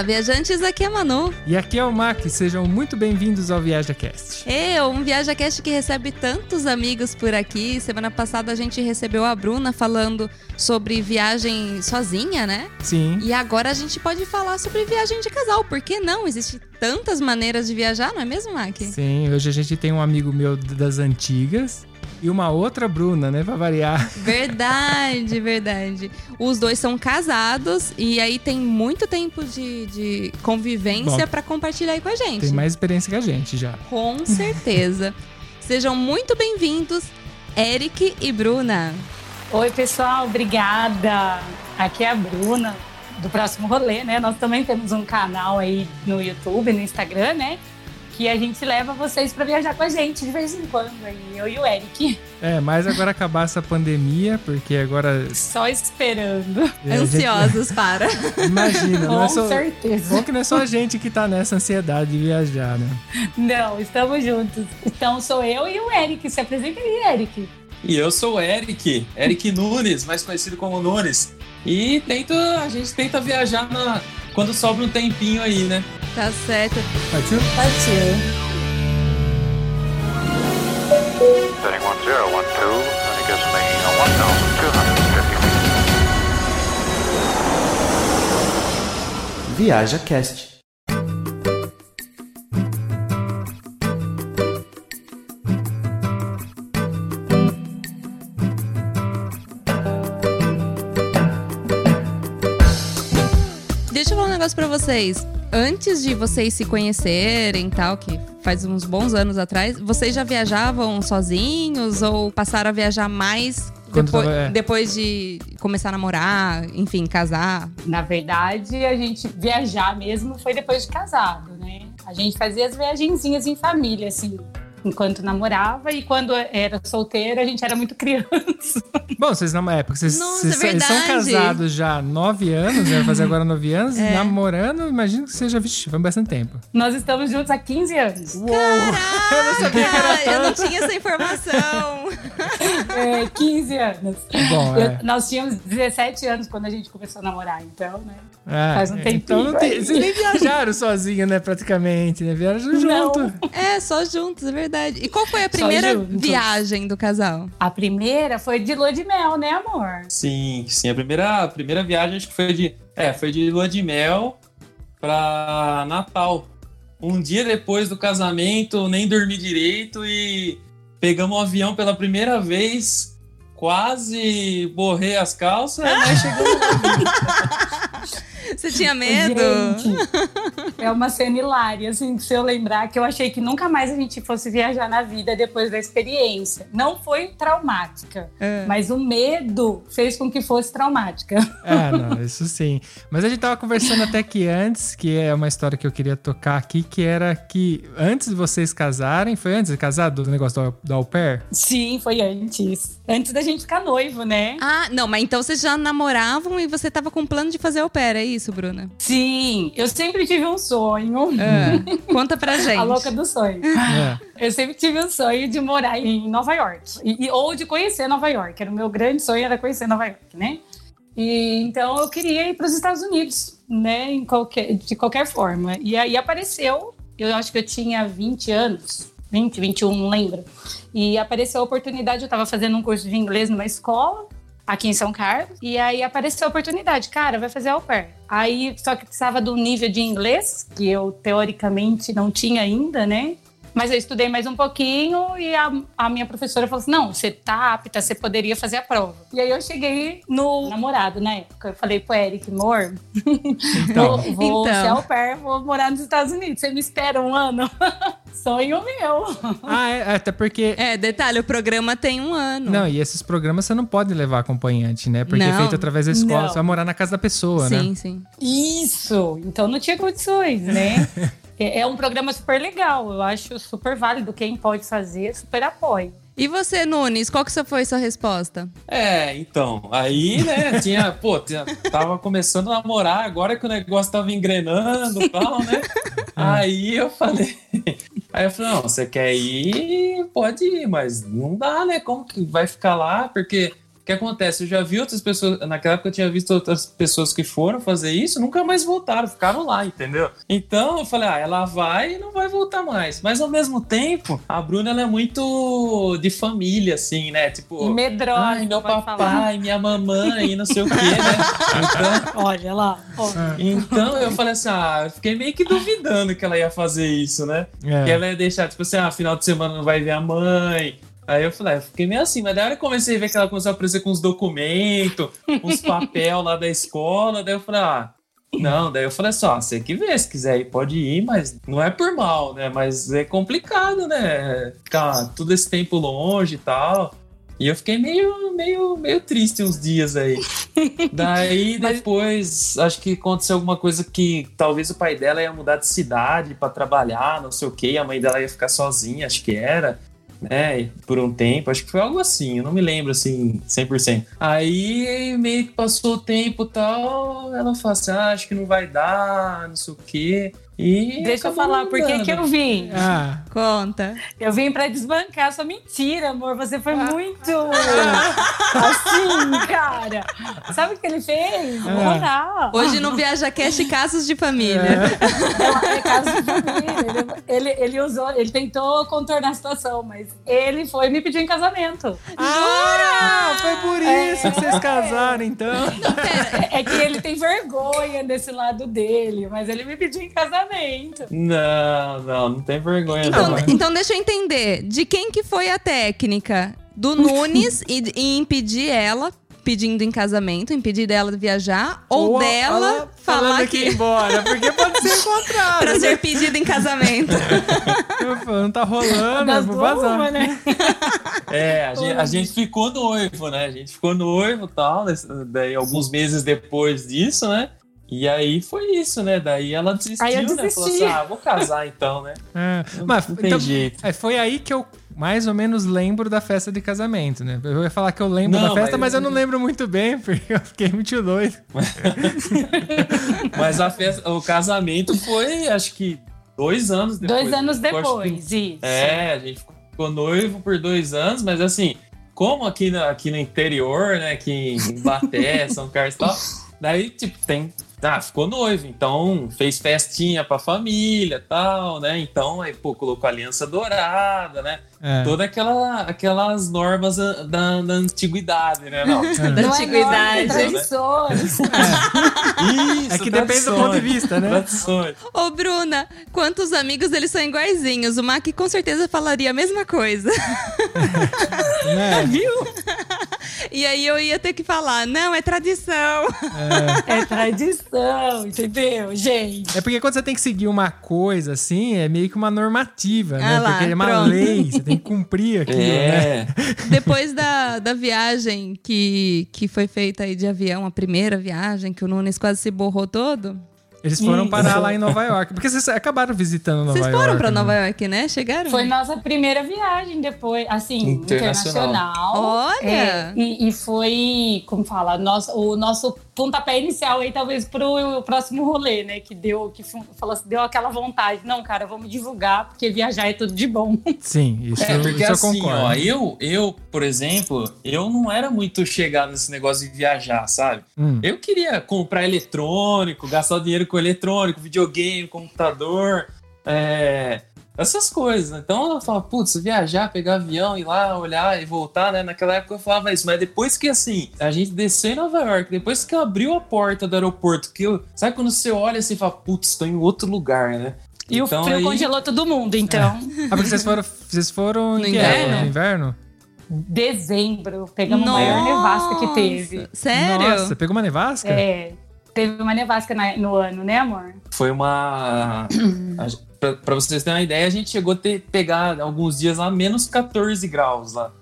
Olá, viajantes, aqui é a Manu. E aqui é o Mac, sejam muito bem-vindos ao ViajaCast. Eu, um ViajaCast que recebe tantos amigos por aqui. Semana passada a gente recebeu a Bruna falando sobre viagem sozinha, né? Sim. E agora a gente pode falar sobre viagem de casal, por que não? Existem tantas maneiras de viajar, não é mesmo, Mac? Sim, hoje a gente tem um amigo meu das antigas e uma outra Bruna, né, pra variar. Verdade, verdade. Os dois são casados e aí tem muito tempo de, de convivência para compartilhar aí com a gente. Tem mais experiência que a gente já. Com certeza. Sejam muito bem-vindos, Eric e Bruna. Oi, pessoal, obrigada. Aqui é a Bruna do próximo rolê, né? Nós também temos um canal aí no YouTube, no Instagram, né? Que a gente leva vocês para viajar com a gente de vez em quando, aí, eu e o Eric. É, mas agora acabar essa pandemia, porque agora. Só esperando. É, Ansiosos gente... para. Imagina, com não é só... certeza. Bom que não é só a gente que tá nessa ansiedade de viajar, né? Não, estamos juntos. Então sou eu e o Eric. Se apresenta aí, Eric. E eu sou o Eric, Eric Nunes, mais conhecido como Nunes. E tento, a gente tenta viajar na, quando sobra um tempinho aí, né? Tá certo. Partiu? Partiu. Setting 1012, running gasoline on 1,250 feet. Viaja Cast. Vocês. Antes de vocês se conhecerem tal, que faz uns bons anos atrás, vocês já viajavam sozinhos ou passaram a viajar mais depois, tava, é. depois, de começar a namorar, enfim, casar? Na verdade, a gente viajar mesmo foi depois de casado, né? A gente fazia as viagenzinhas em família, assim enquanto namorava e quando era solteira a gente era muito criança. Bom, vocês não época, vocês, Nossa, vocês, é são casados já há nove anos, vai fazer agora nove anos, é. namorando, imagino que seja, vixe, foi bastante tempo. Nós estamos juntos há 15 anos. Uou! Caraca, eu não sabia que era tanto. Eu não tinha essa informação. É, 15 anos. Bom, é. eu, nós tínhamos 17 anos quando a gente começou a namorar, então, né? É, Faz um tempinho. Então não tem, vocês nem viajaram sozinhos, né, praticamente, né? Viajaram junto. É, só juntos, é verdade verdade. E qual foi a primeira viagem do casal? A primeira foi de lua de mel, né, amor? Sim, sim. A primeira, a primeira viagem acho que foi de. É, foi de lua de mel pra Natal. Um dia depois do casamento, nem dormi direito e pegamos o um avião pela primeira vez. Quase borrei as calças, mas chegamos. Você tinha medo? Gente, é uma cena hilária, assim, se eu lembrar que eu achei que nunca mais a gente fosse viajar na vida depois da experiência. Não foi traumática, é. mas o medo fez com que fosse traumática. É, não, isso sim. Mas a gente tava conversando até que antes, que é uma história que eu queria tocar aqui, que era que antes de vocês casarem, foi antes de casar do negócio do, do au pair? Sim, foi antes. Antes da gente ficar noivo, né? Ah, não, mas então vocês já namoravam e você tava com plano de fazer au pair, é isso? isso, Bruna? Sim, eu sempre tive um sonho. É. Conta pra gente. A louca do sonho. É. Eu sempre tive um sonho de morar em Nova York. E, ou de conhecer Nova York. Era o meu grande sonho era conhecer Nova York, né? E, então eu queria ir para os Estados Unidos, né? Em qualquer, de qualquer forma. E aí apareceu, eu acho que eu tinha 20 anos, 20, 21, não lembro. E apareceu a oportunidade, eu estava fazendo um curso de inglês numa escola aqui em São Carlos. E aí apareceu a oportunidade, cara, vai fazer au pair. Aí só que precisava do nível de inglês, que eu teoricamente não tinha ainda, né? Mas eu estudei mais um pouquinho e a, a, minha professora falou assim: não, você tá apta, você poderia fazer a prova. E aí eu cheguei no namorado na época. Eu falei pro Eric, amor, então, vou, vou então. ser au pair, vou morar nos Estados Unidos. Você me espera um ano? Sonho meu. Ah, é, até porque. É, detalhe, o programa tem um ano. Não, e esses programas você não pode levar acompanhante, né? Porque não, é feito através da escola, não. você vai morar na casa da pessoa, sim, né? Sim, sim. Isso! Então não tinha condições, né? É, é um programa super legal, eu acho super válido. Quem pode fazer, super apoio. E você, Nunes, qual que foi sua resposta? É, então, aí, né, tinha, pô, tinha, tava começando a namorar, agora que o negócio tava engrenando e tal, né? Aí eu falei, aí eu falei, não, você quer ir, pode ir, mas não dá, né? Como que vai ficar lá? Porque o que acontece? Eu já vi outras pessoas, naquela época eu tinha visto outras pessoas que foram fazer isso, nunca mais voltaram, ficaram lá, entendeu? Então eu falei, ah, ela vai e não vai voltar mais. Mas ao mesmo tempo, a Bruna ela é muito de família, assim, né? Tipo, medrosa. Ai, meu papai, falar. minha mamãe, não sei o quê, né? Então, Olha lá. Então eu falei assim, ah, eu fiquei meio que duvidando que ela ia fazer isso, né? É. Que ela ia deixar, tipo assim, ah, final de semana não vai ver a mãe Aí eu falei, ah, eu fiquei meio assim, mas daí hora eu comecei a ver que ela começou a aparecer com uns documentos, uns papel lá da escola, daí eu falei, ah, não, daí eu falei só, você que vê, se quiser ir, pode ir, mas não é por mal, né? Mas é complicado, né? Ficar todo esse tempo longe e tal. E eu fiquei meio, meio, meio triste uns dias aí. Daí depois, acho que aconteceu alguma coisa que talvez o pai dela ia mudar de cidade para trabalhar, não sei o que, a mãe dela ia ficar sozinha, acho que era né, por um tempo, acho que foi algo assim, eu não me lembro assim, 100%. Aí meio que passou o tempo e tal, ela falou assim, ah, acho que não vai dar, não sei o quê. E Deixa eu falar por que que eu vim. Ah. Conta. Eu vim pra desbancar sua mentira, amor. Você foi ah. muito assim, cara. Sabe o que ele fez? Ah. Hoje no Viaja Cast Casos de Família. É, é casos de família. Ele, ele, ele, usou, ele tentou contornar a situação, mas ele foi me pedir em casamento. Ah, foi por é. isso é, que vocês casaram, então. Não, pera. É, é que ele tem vergonha desse lado dele, mas ele me pediu em casamento. Não, não, não tem vergonha então, não. Então deixa eu entender. De quem que foi a técnica? Do Nunes e, e impedir ela pedindo em casamento, impedir dela de viajar, ou, ou dela falar que... ir embora, porque pode ser encontrado. pra ser pedido em casamento. não tá rolando, vou vazar. Uma, né? É, a gente, a gente, ficou noivo, né? A gente ficou noivo e tal, daí alguns meses depois disso, né? E aí foi isso, né? Daí ela desistiu, aí né? Falou assim: ah, vou casar então, né? É, não, mas não tem então, jeito. É, foi aí que eu mais ou menos lembro da festa de casamento, né? Eu ia falar que eu lembro não, da festa, mas, mas, eu não lembro muito bem, porque eu fiquei muito doido. mas a festa, o casamento foi, acho que dois anos depois. Dois anos depois, que, isso. É, a gente ficou noivo por dois anos, mas assim, como aqui no, aqui no interior, né? Aqui em Baté, São Carlos e tal, daí, tipo, tem ah, ficou noivo, então fez festinha pra família tal, né? Então, aí, pô, colocou aliança dourada, né? É. Toda aquela, aquelas normas da, da antiguidade, né? Não, é. da Não antiguidade. É tradições. É. Isso, é que depende do ponto de vista, né? Tradições. Ô, Bruna, quantos amigos eles são iguaizinhos? O Mac com certeza falaria a mesma coisa. É. Viu? E aí eu ia ter que falar, não, é tradição. É, é tradição, entendeu, gente? É porque quando você tem que seguir uma coisa assim, é meio que uma normativa, né? Ah lá, porque é uma pronto. lei, você tem que cumprir aquilo, é. né? Depois da, da viagem que, que foi feita aí de avião, a primeira viagem, que o Nunes quase se borrou todo, eles foram Isso. parar lá em Nova York. Porque vocês acabaram visitando Nova York. Vocês foram pra né? Nova York, né? Chegaram? Foi nossa primeira viagem depois, assim, internacional. internacional. Olha! É, e, e, foi, como fala, nosso, o nosso pontapé inicial aí, talvez, pro próximo rolê, né? Que deu, que falou assim, deu aquela vontade. Não, cara, vamos divulgar, porque viajar é tudo de bom. Sim, isso, é, porque isso assim, eu concordo. Ó, eu, eu, por exemplo, eu não era muito chegado nesse negócio de viajar, sabe? Hum. Eu queria comprar eletrônico, gastar dinheiro com eletrônico, videogame, computador. É, essas coisas. Né? Então ela fala, putz, viajar, pegar avião, ir lá, olhar e voltar, né? Naquela época eu falava isso, mas depois que assim, a gente desceu em Nova York, depois que abriu a porta do aeroporto, que eu, sabe quando você olha assim e fala, putz, tô em outro lugar, né? E então, o frio aí... congelou todo mundo, então. É. Ah, porque vocês foram, vocês foram no inverno? No inverno? Dezembro, pegamos Nossa, a maior nevasca que teve. Sério? Nossa, pegou uma nevasca? É. Teve uma nevasca no ano, né, amor? Foi uma. para vocês terem uma ideia, a gente chegou a ter, pegar alguns dias lá menos 14 graus lá.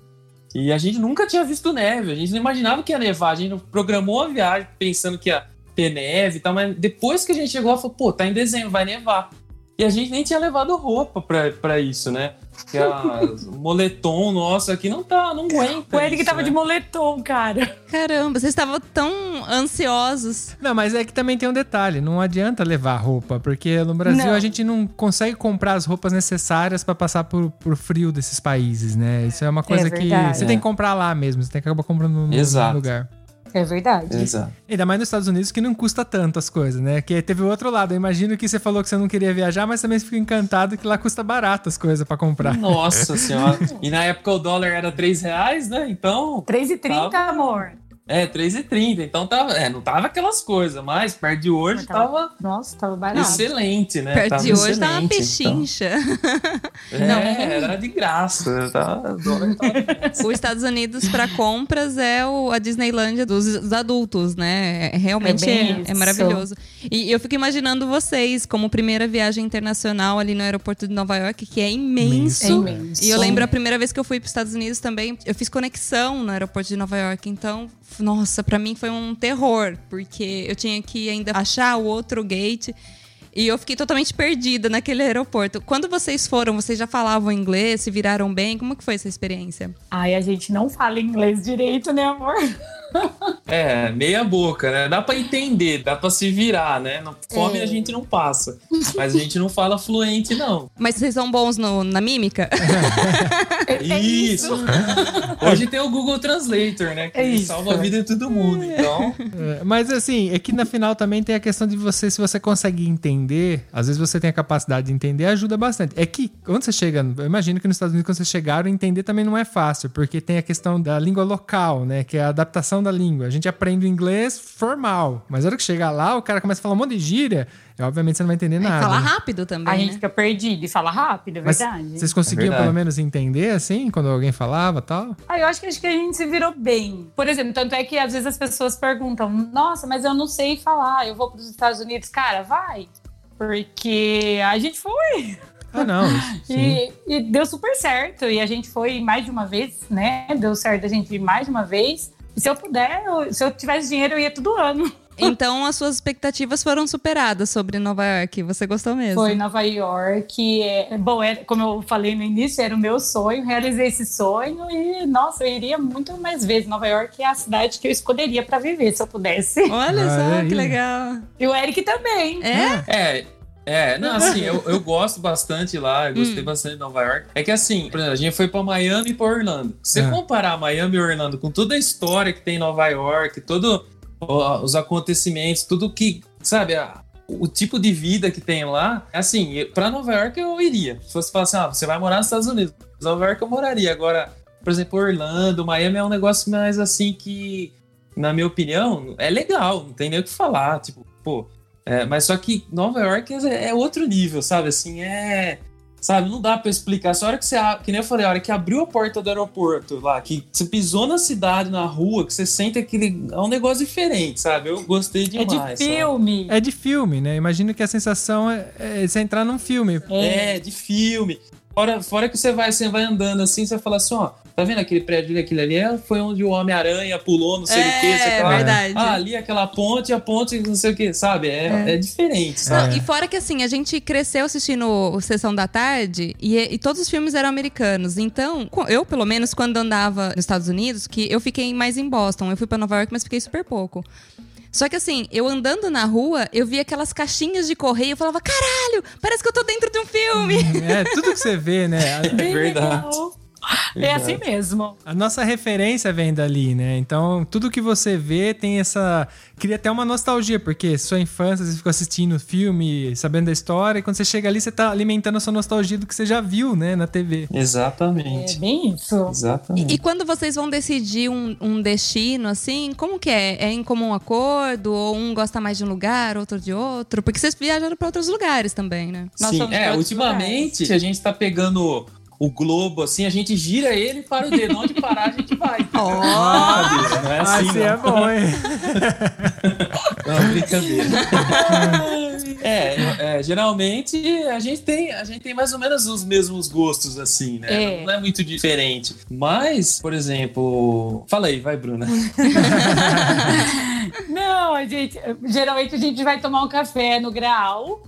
E a gente nunca tinha visto neve, a gente não imaginava que ia nevar, a gente programou a viagem pensando que ia ter neve e tal, mas depois que a gente chegou lá, falou, pô, tá em dezembro, vai nevar. E a gente nem tinha levado roupa para isso, né? Que a moletom nosso aqui não tá, não aguenta. O Eric isso, tava né? de moletom, cara. Caramba, vocês estavam tão ansiosos. Não, mas é que também tem um detalhe, não adianta levar roupa, porque no Brasil Não. a gente não consegue comprar as roupas necessárias pra passar por, por frio desses países, né? Isso é uma coisa que verdade. você tem que comprar lá mesmo, você tem que acabar comprando no, no Exato. lugar. É verdade. Exato. Ainda mais nos Estados Unidos que não custa tanto as coisas, né? Que teve o outro lado. Eu imagino que você falou que você não queria viajar, mas também fica encantado que lá custa barato as coisas pra comprar. Nossa senhora. E na época o dólar era 3 reais, né? Então. 3,30, Tava- amor. É, 3,30. Então tava. É, não tava aquelas coisas, mas perto de hoje Mas tava- tava Nossa, tava barato. excelente, né? Perto tava de hoje tá uma excelente, pechincha. Então, é, era de graça. Tava, dólar tava. Os Estados Unidos para compras é o, a Disneylândia dos, dos adultos, né? É- Realmente É é, é maravilhoso. E eu fico imaginando vocês como primeira viagem internacional ali no aeroporto de Nova York, que é imenso. É imenso. E eu lembro a primeira vez que eu fui para os Estados Unidos também, eu fiz conexão no aeroporto de Nova York. Então, nossa, para mim foi um terror, porque eu tinha que ainda achar o outro gate. E eu fiquei totalmente perdida naquele aeroporto. Quando vocês foram, vocês já falavam inglês, se viraram bem? Como que foi essa experiência? Ai, a gente não fala inglês direito, né, amor? É, meia boca, né? Dá pra entender, dá pra se virar, né? No- Fome É. a gente não passa. Mas a gente não fala fluente, não. Mas vocês são bons no- na mímica? É isso. Hoje tem o Google Translator, né? Que É isso. salva a vida de todo mundo. Então, É, Mas assim, é que na final também tem a questão de você, se você consegue entender, às vezes você tem a capacidade de entender, ajuda bastante. É que quando você chega, eu imagino que nos Estados Unidos, quando vocês chegaram, entender também não é fácil, porque tem a questão da língua local, né? Que é a adaptação da língua. A gente aprende o inglês formal, mas na hora que chegar lá, o cara começa a falar um monte de gíria, e, obviamente você não vai entender nada. Falar rápido também. A gente né? fica perdido e fala rápido, é Mas verdade. vocês conseguiam É verdade. pelo menos entender, assim, quando alguém falava e tal? Ah, eu acho que, acho que a gente se virou bem. Por exemplo, tanto é que às vezes as pessoas perguntam: Nossa, mas eu não sei falar, eu vou para os Estados Unidos. Cara, vai. Porque a gente foi. Ah, não. E, e deu super certo. E a gente foi mais de uma vez, né? Deu certo a gente ir mais de uma vez. Se eu puder, eu- se eu tivesse dinheiro, eu ia todo ano. Então as suas expectativas foram superadas sobre Nova York. Você gostou mesmo? Foi Nova York. É, bom, é, como eu falei no início, era o meu sonho. Realizei esse sonho e, nossa, eu iria muito mais vezes. Nova York é a cidade que eu escolheria para viver, se eu pudesse. Olha só, que legal. E o Eric também. É? é. É, não, assim, eu, eu gosto bastante lá, eu Hum. gostei bastante de Nova York. É que assim, por exemplo, a gente foi pra Miami e pra Orlando. Se você É. comparar Miami e Orlando com toda a história que tem em Nova York, todos os acontecimentos, tudo que, sabe, a- o tipo de vida que tem lá, assim, pra Nova York eu iria. Se fosse falar assim, ah, você vai morar nos Estados Unidos, Nova York eu moraria. Agora, por exemplo, Orlando, Miami é um negócio mais assim que, na minha opinião, é legal, não tem nem o que falar, tipo, pô. É, mas só que Nova York é, é outro nível, sabe? Assim, é. Sabe, não dá pra explicar. Só a hora que você. a- Que nem eu falei, a hora que abriu a porta do aeroporto lá, que você pisou na cidade, na rua, que você sente aquele. É um negócio diferente, sabe? Eu gostei É demais. de sabe? filme. É de filme, né? Imagino que a sensação é, é você entrar num filme. É, de filme. Fora, fora que você vai, você vai andando assim, você fala assim, ó, tá vendo aquele prédio ali, aquele ali? É, Foi onde o Homem-Aranha pulou, não sei o que, você É, fala, verdade. Ah, ali aquela ponte, a ponte, não sei o que, sabe? É, é. diferente, sabe? Não, E fora que assim, a gente cresceu assistindo o Sessão da Tarde e, e todos os filmes eram americanos. Então, eu, pelo menos, quando andava nos Estados Unidos, que eu fiquei mais em Boston. Eu fui pra Nova York, mas fiquei super pouco. Só que assim, eu andando na rua, eu via aquelas caixinhas de correio, eu falava, caralho, parece que eu tô dentro de um filme. É, tudo que você vê, né? Bem verdade. legal. É assim mesmo. A nossa referência vem dali, né? Então, tudo que você vê tem essa. Cria até uma nostalgia, porque sua infância você ficou assistindo filme, sabendo da história, e quando você chega ali, você tá alimentando a sua nostalgia do que você já viu, né, na TV. É Exatamente. bem isso. Exatamente. E, e quando vocês vão decidir um, um destino, assim, como que é? É em comum acordo? Ou um gosta mais de um lugar, outro de outro? Porque vocês viajaram pra outros lugares também, né? Nós Sim, é, ultimamente a gente tá pegando o globo assim, a gente gira ele para o dedo. Onde parar, a gente vai. Sabe? Não é assim, Assim não. é bom, hein? Não, brincadeira. é, é, geralmente a gente, tem, a gente tem mais ou menos os mesmos gostos, assim, né? É. Não é muito diferente. Mas, por exemplo. Fala aí, vai, Bruna. Não, a gente. Geralmente a gente vai tomar um café no grau.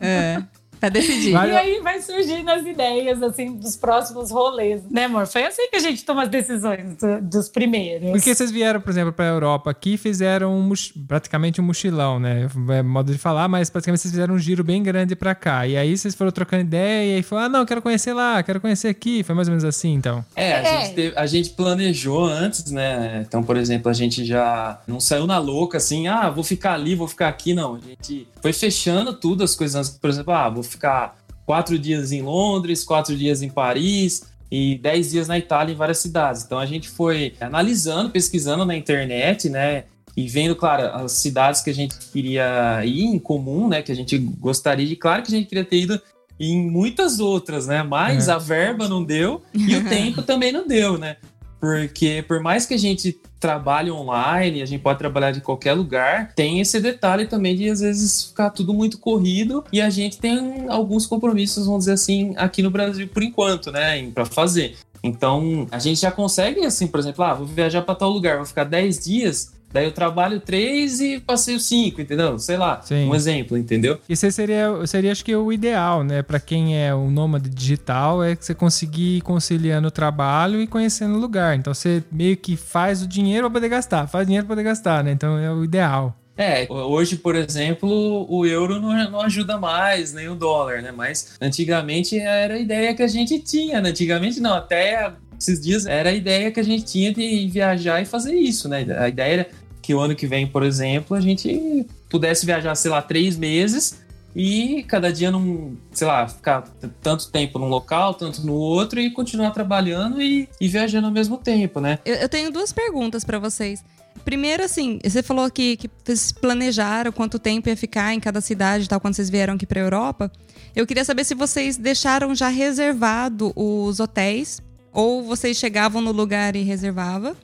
É. É. Pra decidir. E aí vai surgindo as ideias, assim, dos próximos rolês. Né, amor? Foi assim que a gente toma as decisões do, dos primeiros. Porque vocês vieram, por exemplo, pra Europa aqui e fizeram um, praticamente um mochilão, né? É modo de falar, mas praticamente vocês fizeram um giro bem grande pra cá. E aí vocês foram trocando ideia e falaram, ah, não, quero conhecer lá, quero conhecer aqui. Foi mais ou menos assim, então. É, a, é. Gente, teve, a gente planejou antes, né? Então, por exemplo, a gente já não saiu na louca assim, ah, vou ficar ali, vou ficar aqui. Não, a gente foi fechando tudo, as coisas. Por exemplo, ah, vou ficar quatro dias em Londres, quatro dias em Paris e dez dias na Itália, em várias cidades. Então a gente foi analisando, pesquisando na internet, né? E vendo, claro, as cidades que a gente queria ir em comum, né? Que a gente gostaria de. Claro que a gente queria ter ido em muitas outras, né? Mas é. a verba não deu e o tempo também não deu, né? Porque por mais que a gente trabalhe online, a gente pode trabalhar de qualquer lugar, tem esse detalhe também de às vezes ficar tudo muito corrido e a gente tem alguns compromissos, vamos dizer assim, aqui no Brasil por enquanto, né, para fazer. Então, a gente já consegue assim, por exemplo, ah, vou viajar para tal lugar, vou ficar 10 dias, Daí eu trabalho três e passeio cinco, entendeu? Sei lá, Sim. um exemplo, entendeu? Isso seria, seria, acho que, o ideal, né? Para quem é um nômade digital, é que você conseguir conciliando o trabalho e conhecendo o lugar. Então você meio que faz o dinheiro para poder gastar, faz dinheiro para poder gastar, né? Então é o ideal. É, hoje, por exemplo, o euro não, não ajuda mais, nem o dólar, né? Mas antigamente era a ideia que a gente tinha, né? Antigamente não, até esses dias era a ideia que a gente tinha de viajar e fazer isso, né? A ideia era que o ano que vem, por exemplo, a gente pudesse viajar, sei lá, três meses e cada dia não, sei lá, ficar tanto tempo num local, tanto no outro e continuar trabalhando e, e viajando ao mesmo tempo, né? Eu, eu tenho duas perguntas para vocês. Primeiro, assim, você falou aqui que vocês planejaram quanto tempo ia ficar em cada cidade e tal, quando vocês vieram aqui para Europa. Eu queria saber se vocês deixaram já reservado os hotéis ou vocês chegavam no lugar e reservava.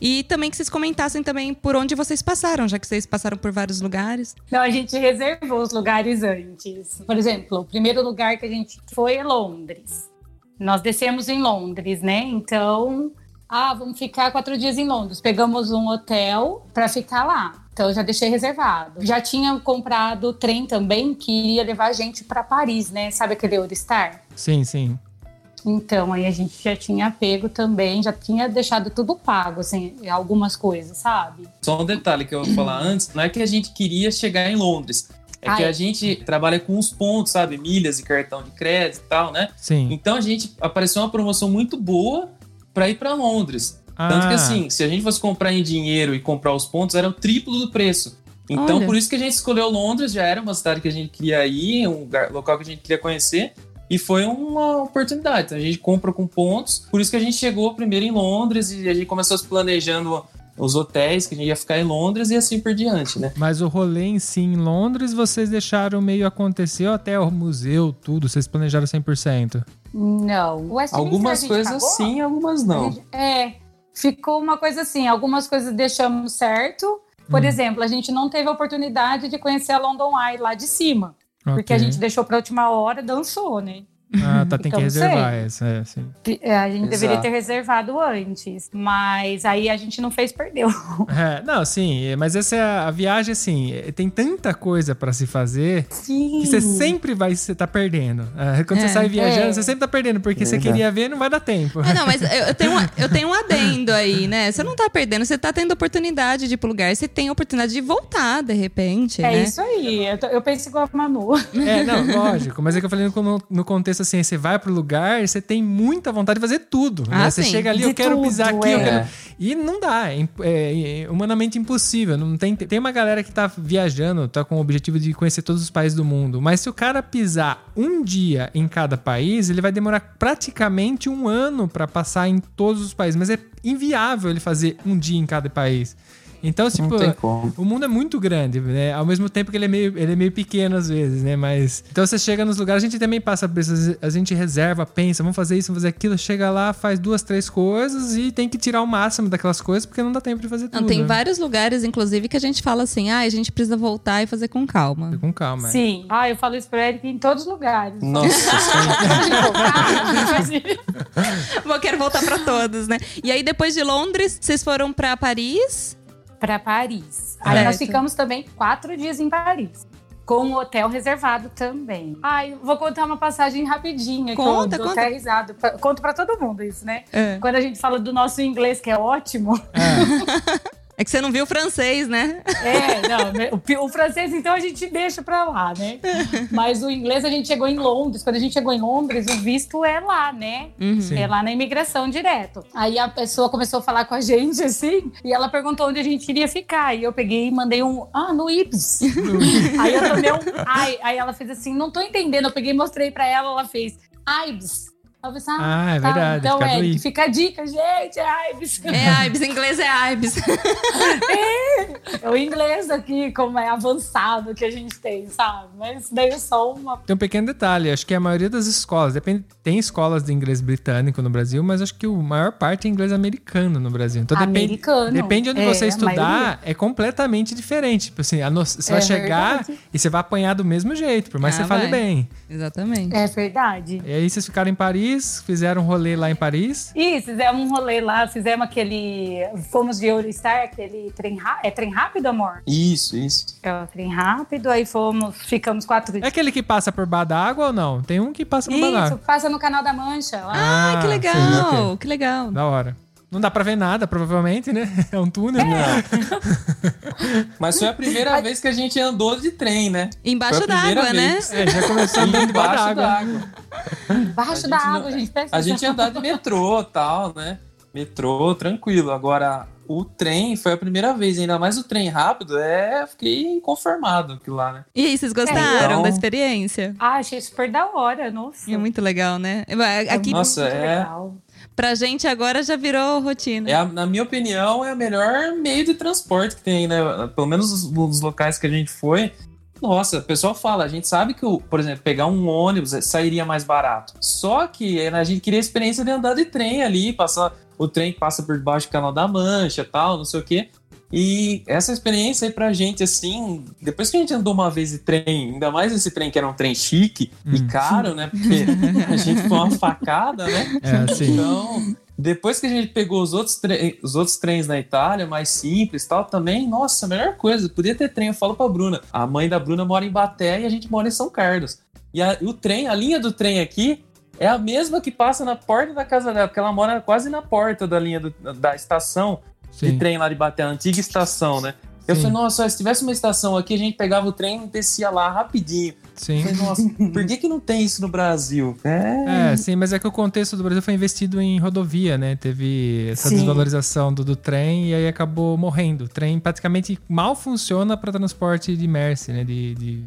E também que vocês comentassem também por onde vocês passaram, já que vocês passaram por vários lugares. Não, a gente reservou os lugares antes. Por exemplo, o primeiro lugar que a gente foi é Londres. Nós descemos em Londres, né? Então, ah, vamos ficar quatro dias em Londres. Pegamos um hotel para ficar lá. Então, eu já deixei reservado. Já tinha comprado o trem também que iria levar a gente para Paris, né? Sabe aquele Eurostar? Sim, sim. Então, aí a gente já tinha pego também, já tinha deixado tudo pago, assim, algumas coisas, sabe? Só um detalhe que eu vou falar antes, não é que a gente queria chegar em Londres. É Ai. que a gente trabalha com os pontos, sabe? Milhas e cartão de crédito e tal, né? Sim. Então a gente apareceu uma promoção muito boa para ir para Londres. Ah. Tanto que assim, se a gente fosse comprar em dinheiro e comprar os pontos, era o triplo do preço. Então, Olha. por isso que a gente escolheu Londres, já era uma cidade que a gente queria ir, um lugar, local que a gente queria conhecer. E foi uma oportunidade. A gente compra com pontos. Por isso que a gente chegou primeiro em Londres e a gente começou se planejando os hotéis que a gente ia ficar em Londres e assim por diante, né? Mas o rolê em si em Londres, vocês deixaram meio acontecer até o museu, tudo, vocês planejaram 100%? Não. Algumas coisas pagou? sim, algumas não. Gente, é, ficou uma coisa assim, algumas coisas deixamos certo. Por hum. exemplo, a gente não teve a oportunidade de conhecer a London Eye lá de cima. Porque a gente deixou para a última hora, dançou, né? Ah, tá, tem então, que reservar essa, é, sim. É, a gente Exato. deveria ter reservado antes, mas aí a gente não fez, perdeu. É, não, sim, mas essa é a, a viagem, assim, é, tem tanta coisa para se fazer sim. que você sempre vai você tá perdendo. É, quando é, você sai viajando, você sempre tá perdendo, porque você queria ver não vai dar tempo. não, mas eu, eu, tenho um, eu tenho um adendo aí, né? Você não tá perdendo, você tá tendo oportunidade de ir pro lugar, você tem a oportunidade de voltar, de repente, É né? isso aí, eu, eu penso igual a Manu. É, não, lógico, mas é que eu falei no, no contexto assim, você vai pro lugar, você tem muita vontade de fazer tudo. Né? Ah, né? Você chega ali, de eu quero tudo, pisar aqui, é. eu quero... E não dá, é, é, é, humanamente impossível. Não tem, tem uma galera que tá viajando, tá com o objetivo de conhecer todos os países do mundo. Mas se o cara pisar um dia em cada país, ele vai demorar praticamente um ano para passar em todos os países. Mas é inviável ele fazer um dia em cada país. Então, tipo, o mundo é muito grande, né? Ao mesmo tempo que ele é meio, ele é meio pequeno às vezes, né? Mas. Então você chega nos lugares, a gente também passa por isso, a gente reserva, pensa, vamos fazer isso, vamos fazer aquilo, chega lá, faz duas, três coisas e tem que tirar o máximo daquelas coisas, porque não dá tempo de fazer tudo. Não, tem né? vários lugares, inclusive, que a gente fala assim, ah, a gente precisa voltar e fazer com calma. Com calma. É. Sim. Ah, eu falo isso pra ele em todos os lugares. Nossa, Bom, quero voltar pra todos, né? E aí, depois de Londres, vocês foram pra Paris? Para Paris. Aí nós ficamos também quatro dias em Paris. com o hotel reservado também. Ai, vou contar uma passagem rapidinha. Conta, que eu conta. Até risado. Conto pra todo mundo isso, né? É. Quando a gente fala do nosso inglês, que é ótimo. É. É que você não viu o francês, né? É, não. Né, o, o, francês, então, a gente deixa pra lá, né? Mas o inglês, a gente chegou em Londres. Quando a gente chegou em Londres, o visto é lá, né? Uhum. É lá na imigração direto. Aí a pessoa começou a falar com a gente, assim, e ela perguntou onde a gente iria ficar. E eu peguei e mandei um, ah, no Ibs. aí eu tomei um, ai. Aí ela fez assim, não tô entendendo. Eu peguei e mostrei pra ela, ela fez, Ibs. Pensei, ah, ah, é tá, verdade. Então é, fica a dica, gente, é Ibis. É Ibis, em inglês é Ibis. é, é o inglês aqui, como é avançado que a gente tem, sabe? Mas daí é só uma. Tem um pequeno detalhe, acho que a maioria das escolas, depende, tem escolas de inglês britânico no Brasil, mas acho que a maior parte é inglês americano no Brasil. Então americano. depende, depende onde é, você estudar, é completamente diferente. Tipo assim, no, você vai é chegar verdade. e você vai apanhar do mesmo jeito, por mais que ah, você vai. fale bem. Exatamente. É verdade. E aí vocês ficaram em Paris Paris, fizeram um rolê lá em Paris. Isso, fizemos um rolê lá, fizemos aquele. Fomos de Eurostar, aquele trem rápido. É trem rápido, amor? Isso, isso. É o trem rápido, aí fomos, ficamos quatro dias. É aquele que passa por bar d'água ou não? Tem um que passa por bar d'água. Isso, passa no Canal da Mancha. Lá. Ah, que legal, sim, okay. que legal. Da hora. Não dá pra ver nada, provavelmente, né? É um túnel. É. Mas foi a primeira vez que a gente andou de trem, né? Embaixo d'água, né? É, já começou andando embaixo d'água. Embaixo da água, gente. A gente ia andar de metrô e tal, né? Metrô, tranquilo. Agora, o trem foi a primeira vez, ainda mais o trem rápido, é. Fiquei inconformado aquilo lá, né? E aí, vocês gostaram é, então... da experiência? Ah, achei super da hora, nossa. É muito legal, né? Aqui, nossa, é. Legal. Pra gente agora já virou rotina. É a, na minha opinião, é o melhor meio de transporte que tem, né? Pelo menos nos locais que a gente foi. Nossa, o pessoal fala, a gente sabe que, por exemplo, pegar um ônibus sairia mais barato. Só que a gente queria a experiência de andar de trem ali, passar o trem que passa por debaixo do canal da Mancha tal, não sei o quê. E essa experiência aí pra gente, assim, depois que a gente andou uma vez de trem, ainda mais esse trem que era um trem chique hum. e caro, né? Porque a gente foi uma facada, né? É, assim. Então, depois que a gente pegou os outros, os outros trens na Itália, mais simples tal, também, nossa, a melhor coisa, podia ter trem. Eu falo pra Bruna. A mãe da Bruna mora em Baté e a gente mora em São Carlos. E a, o trem, a linha do trem aqui, é a mesma que passa na porta da casa dela, porque ela mora quase na porta da linha do, da estação Sim. de trem lá de Baté, a antiga estação, né? Eu sim. falei, nossa, se tivesse uma estação aqui, a gente pegava o trem e descia lá rapidinho. Sim. falei, nossa, por que, que não tem isso no Brasil? É... é, sim, mas é que o contexto do Brasil foi investido em rodovia, né? Teve essa sim. desvalorização do, do trem e aí acabou morrendo. O trem praticamente mal funciona para transporte de Mercy, né? De, de,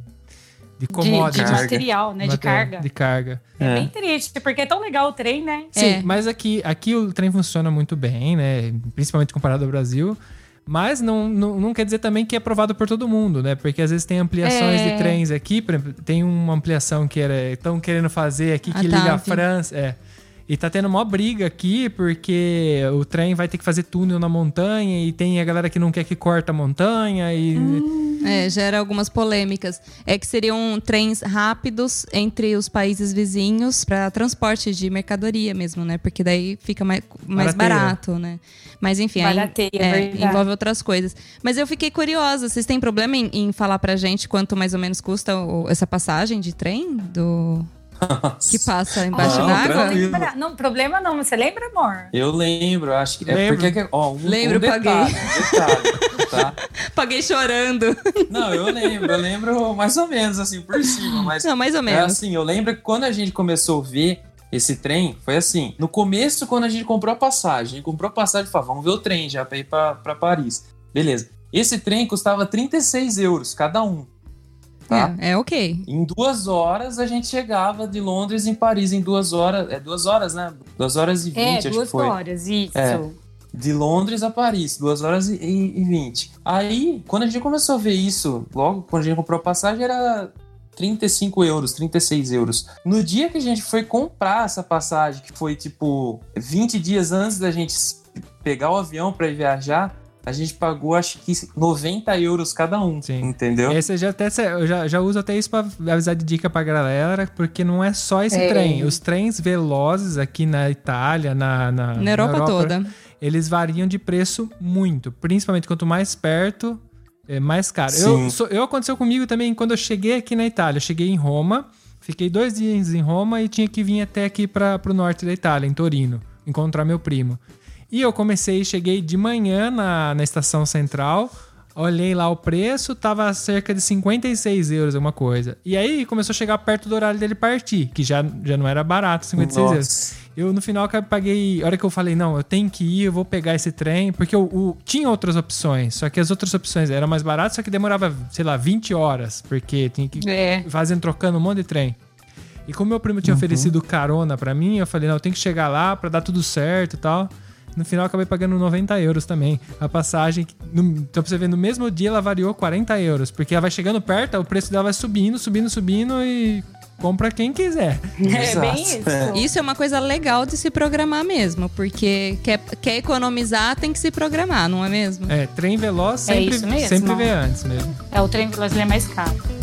de commodity. De, de material, né? De carga. De carga. É, é, bem triste, porque é tão legal o trem, né? Sim, é. mas aqui, aqui o trem funciona muito bem, né? Principalmente comparado ao Brasil. Mas não, não, não, quer dizer também que é aprovado por todo mundo, né? Porque às vezes tem ampliações é... de trens aqui, por exemplo, tem uma ampliação que estão querendo fazer aqui que ah, liga a França. É. E tá tendo uma briga aqui, porque o trem vai ter que fazer túnel na montanha e tem a galera que não quer que corta a montanha e. Hum. É, gera algumas polêmicas. É que seriam trens rápidos entre os países vizinhos para transporte de mercadoria mesmo, né? Porque daí fica mais, mais barato, né? Mas enfim, aí, é, envolve outras coisas. Mas eu fiquei curiosa, vocês têm problema em, em falar pra gente quanto mais ou menos custa o, essa passagem de trem do que passa embaixo ah, d'água? Não, problema não. Você lembra, amor? Eu lembro, acho que é lembro. porque ó, um, lembro, um detalhe, paguei. Um detalhe, tá? paguei chorando. Não, eu lembro, eu lembro mais ou menos assim por cima, mas Não, mais ou menos. É assim, eu lembro que quando a gente começou a ver esse trem, foi assim, no começo quando a gente comprou a passagem, a gente comprou a passagem e falou, vamos ver o trem já para ir para Paris. Beleza. Esse trem custava 36 euros cada um. Tá? É, é ok. Em duas horas a gente chegava de Londres em Paris em duas horas. É duas horas, né? Duas horas e é, vinte, é, acho que foi. duas horas, isso. É, de Londres a Paris, duas horas e, e vinte. Aí, quando a gente começou a ver isso, logo quando a gente comprou a passagem, era 35 euros, 36 euros. No dia que a gente foi comprar essa passagem, que foi tipo 20 dias antes da gente pegar o avião para viajar, a gente pagou acho que 90 euros cada um, Sim. entendeu? Esse já até eu já, já uso até isso para avisar de dica pra galera, porque não é só esse é. trem. Os trens velozes aqui na Itália, na, na, na Europa, na Europa toda, eles variam de preço muito. Principalmente quanto mais perto É mais caro. Eu, sou, eu aconteceu comigo também quando eu cheguei aqui na Itália. Eu cheguei em Roma, fiquei dois dias em Roma e tinha que vir até aqui para o norte da Itália, em Torino, encontrar meu primo. E eu comecei, cheguei de manhã na, na estação central, olhei lá o preço, tava cerca de 56 euros, alguma coisa. E aí começou a chegar perto do horário dele partir, que já, já não era barato, 56 Nossa. euros. Eu no final paguei. A hora que eu falei, não, eu tenho que ir, eu vou pegar esse trem, porque eu, o, tinha outras opções, só que as outras opções eram mais baratas, só que demorava, sei lá, 20 horas, porque tinha que é. fazendo, trocando um monte de trem. E como meu primo tinha uhum. oferecido carona para mim, eu falei, não, eu tenho que chegar lá para dar tudo certo e tal. No final, acabei pagando 90 euros também. A passagem, no, então pra você ver, no mesmo dia ela variou 40 euros, porque ela vai chegando perto, o preço dela vai subindo, subindo, subindo e compra quem quiser. É bem isso. É. Isso é uma coisa legal de se programar mesmo, porque quer, quer economizar, tem que se programar, não é mesmo? É, trem veloz é sempre, é sempre vê antes mesmo. É, o trem veloz ele é mais caro.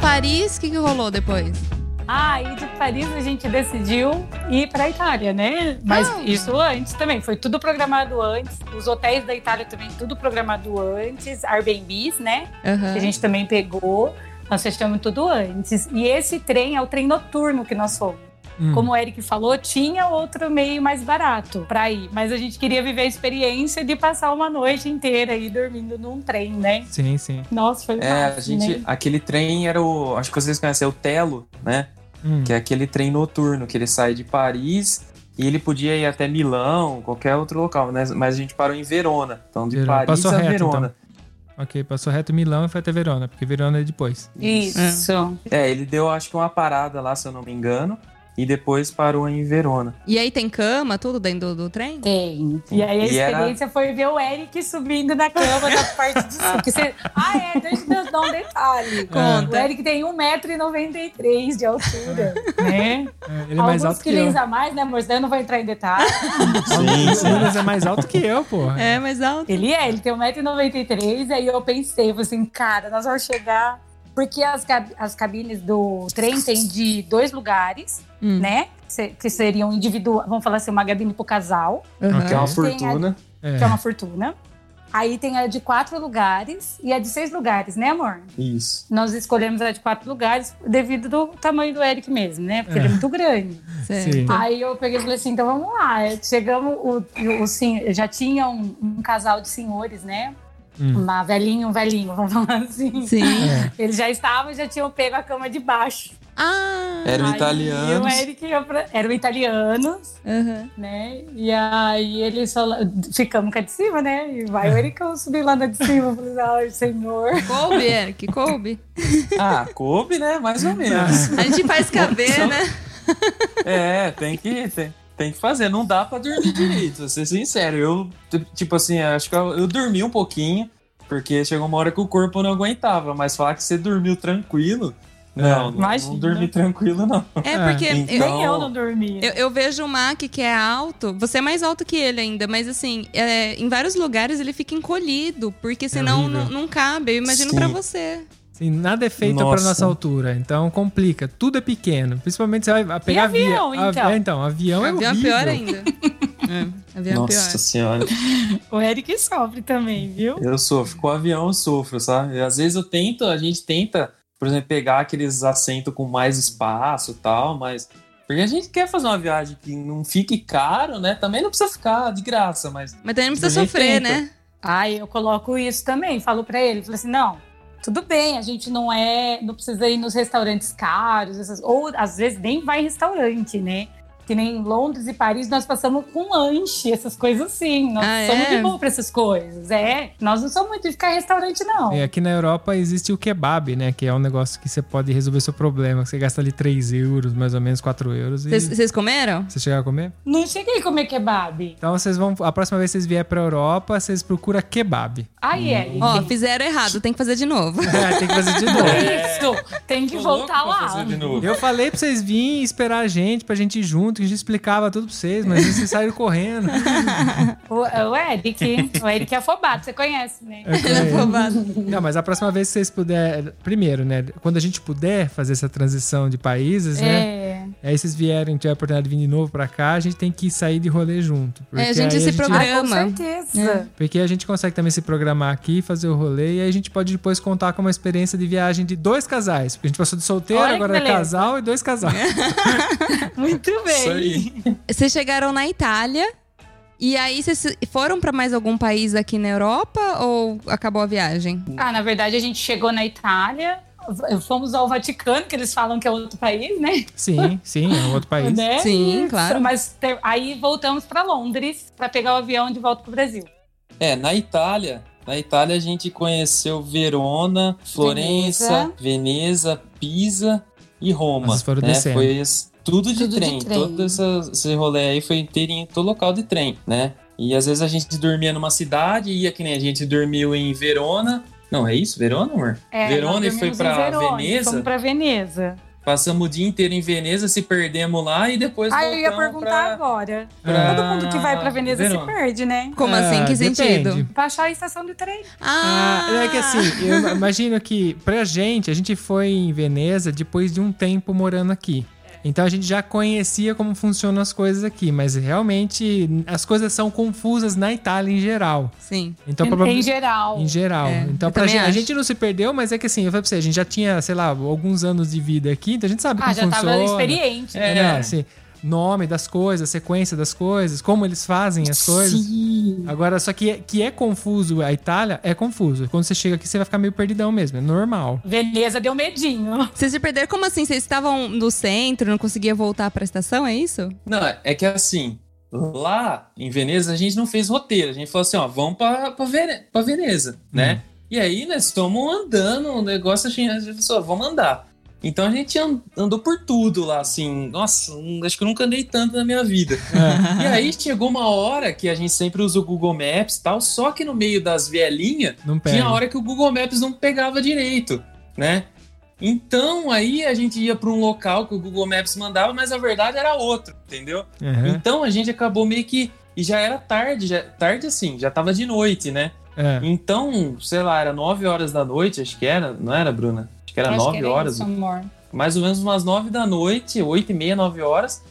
Paris, o que, que rolou depois? Ah, e de Paris a gente decidiu ir para a Itália, né? Mas ah. isso antes também, foi tudo programado antes. Os hotéis da Itália também, tudo programado antes. Airbnbs, né? Uhum. Que a gente também pegou. Nós fechamos tudo antes. E esse trem é o trem noturno que nós fomos. Hum. Como o Eric falou, tinha outro meio mais barato para ir, mas a gente queria viver a experiência de passar uma noite inteira aí dormindo num trem, né? Sim, sim. Nossa, foi É, a gente, né? aquele trem era o, acho que vocês conhecem, é o Telo, né? hum. que é aquele trem noturno que ele sai de Paris e ele podia ir até Milão, qualquer outro local, né? Mas a gente parou em Verona. Então, de Verona. Paris Passou a reto, Verona. Então. Ok, passou reto Milão e foi até Verona, porque Verona é depois. Isso. É, ele deu, acho que uma parada lá, se eu não me engano e depois parou em Verona. E aí tem cama, tudo dentro do, do trem? Tem. E aí a e experiência era... foi ver o Eric subindo na cama da parte de cima. Você... Ah, é, deixa eu dar um detalhe. Conta. O Eric tem 1,93m de altura, né? É, ele é mais alto que eu. a mais, né, amor? Eu não vou entrar em detalhe. Sim, sim. Mas é mais alto que eu, pô. É, mais alto. Ele é, ele tem 1,93m. Aí eu pensei, assim, cara, nós vamos chegar porque as, as cabines do trem tem de dois lugares, hum. né? Que seriam individual, vamos falar assim, uma cabine pro casal. Uhum. Que é uma fortuna. A, é. Que é uma fortuna. Aí tem a de quatro lugares e a de seis lugares, né, amor? Isso. Nós escolhemos a de quatro lugares devido do tamanho do Eric mesmo, né? Porque é. ele é muito grande. Sim. Aí eu peguei e falei assim, então vamos lá. Chegamos, o, o, o já tinha um, um casal de senhores, né? Hum. Uma velhinho, um velhinho, vamos falar assim. Sim. É. Eles já estavam, já tinham pego a cama de baixo. Ah! Eram italianos. Eu, Eric, pra... eram italianos, uhum. né? E aí eles falaram, ficamos cá de cima, né? E vai o Eric subir lá de cima. Falei, ai, senhor. Coube, Eric, coube. Ah, coube, né? Mais ou menos. A gente faz caber, né? É, tem que. Tem tem que fazer, não dá para dormir direito, vou ser sincero. Eu, tipo assim, acho que eu, eu, dormi um pouquinho, porque chegou uma hora que o corpo não aguentava, mas falar que você dormiu tranquilo. Não, não, não dormi tranquilo, não. É, porque então... eu, nem eu não dormi. Eu, eu, vejo o Mac que é alto, você é mais alto que ele ainda, mas assim, é, em vários lugares ele fica encolhido, porque é senão é não, não cabe. Eu imagino para você. Sim, nada é feito para nossa altura, então complica. Tudo é pequeno. Principalmente você vai pegar e avião. Via... Então, é, então avião é avião horrível. é pior ainda. é, avião nossa é pior. senhora. o Eric sofre também, viu? Eu sofro. Com o avião eu sofro, sabe? E às vezes eu tento, a gente tenta, por exemplo, pegar aqueles assentos com mais espaço e tal, mas porque a gente quer fazer uma viagem que não fique caro, né? Também não precisa ficar de graça, mas. Mas também não precisa sofrer, tenta. né? Ah, eu coloco isso também. Falo para ele, falo assim, não, tudo bem, a gente não é, não precisa ir nos restaurantes caros, essas, ou às vezes nem vai em restaurante, né? Que nem Londres e Paris, nós passamos com lanche, essas coisas assim. Nós ah, somos é? de boa pra essas coisas. É, nós não somos muito de ficar em restaurante, não. E aqui na Europa existe o kebab, né? Que é um negócio que você pode resolver seu problema. Você gasta ali 3 euros, mais ou menos 4 euros. Vocês e... comeram? Vocês chegaram a comer? Não cheguei a comer kebab. Então vocês vão. A próxima vez que vocês vierem pra Europa, vocês procuram kebab. Aí é. Hum. Ó, fizeram errado, tem que fazer de novo. É, tem que fazer de novo. É. Isso, tem que voltar lá. Eu falei pra vocês virem esperar a gente, pra gente ir junto que a gente explicava tudo pra vocês, mas vocês saíram correndo. o, o Eric, o Eric é afobado, você conhece, né? Ele é afobado. Não, mas a próxima vez que vocês puderem. Primeiro, né? Quando a gente puder fazer essa transição de países, né? É. Aí vocês vierem, tiver a oportunidade de vir de novo pra cá, a gente tem que sair de rolê junto. É, a gente aí se programa. Ah, com certeza. Porque a gente consegue também se programar aqui, fazer o rolê, e aí a gente pode depois contar com uma experiência de viagem de dois casais. Porque a gente passou de solteiro, Olha agora é casal e dois casais. Muito bem. Isso aí. Vocês chegaram na Itália. E aí, vocês foram pra mais algum país aqui na Europa ou acabou a viagem? Ah, na verdade, a gente chegou na Itália, fomos ao Vaticano, que eles falam que é outro país, né? Sim, sim, é um outro país. Né? Sim, claro. Mas aí voltamos para Londres para pegar o avião de volta pro Brasil. É, na Itália. Na Itália a gente conheceu Verona, Florença, Veneza, Pisa e Roma. Vocês foram né? descendo. Foi tudo de Tudo de trem. trem. Todo essa- esse rolê aí foi inteirinho, todo local de trem, né? E às vezes a gente dormia numa cidade, ia que nem a gente dormiu em Verona. Não, é isso? Verona, amor? É, Verona e foi pra em Verona, Veneza. Fomos para Veneza. Passamos o dia inteiro em Veneza, se perdemos lá e depois Ah, eu ia perguntar pra... agora. pra Todo mundo que vai para Veneza se Verona. perde, né? Como Ah, assim? Que depende. sentido? Pra achar a estação de trem. Ah, Ah, é que assim, eu imagino que pra gente, a gente foi em Veneza depois de um tempo morando aqui. Então a gente já conhecia como funcionam as coisas aqui, mas realmente as coisas são confusas na Itália em geral. Sim. Então, em, em geral. Em geral. É, então, pra gente, a gente não se perdeu, mas é que assim, eu falei pra você, a gente já tinha, sei lá, alguns anos de vida aqui, então a gente sabe Ah, como já funciona. tava experiente. É. né? Assim, nome das coisas, sequência das coisas, como eles fazem as coisas. Sim. Agora, só que é, que é confuso, a Itália é confuso. Quando você chega aqui, você vai ficar meio perdidão mesmo, é normal. Veneza deu medinho. Vocês se perderam? Como assim? Vocês estavam no centro, não conseguia voltar pra estação, é isso? Não, é que assim, lá em Veneza a gente não fez roteiro. A gente falou assim, ó, vamos pra, pra, Vene- pra Veneza, né? E aí, nós estamos andando, o negócio, a gente a gente falou, vamos andar. Então a gente an- andou por tudo lá, assim. Nossa, acho que eu nunca andei tanto na minha vida. E aí chegou uma hora que a gente sempre usa o Google Maps e tal, só que no meio das vielinhas, tinha hora que o Google Maps não pegava direito, né? Então aí a gente ia para um local que o Google Maps mandava, mas a verdade era outro, entendeu? Uhum. Então a gente acabou meio que. E já era tarde, já, tarde assim, já tava de noite, né? É. Então, sei lá, era 9 horas da noite, acho que era, não era, Bruna? Acho que era Acho que 9 era horas, isso, amor. mais ou menos umas 9 da noite, 8 e meia, 9 horas.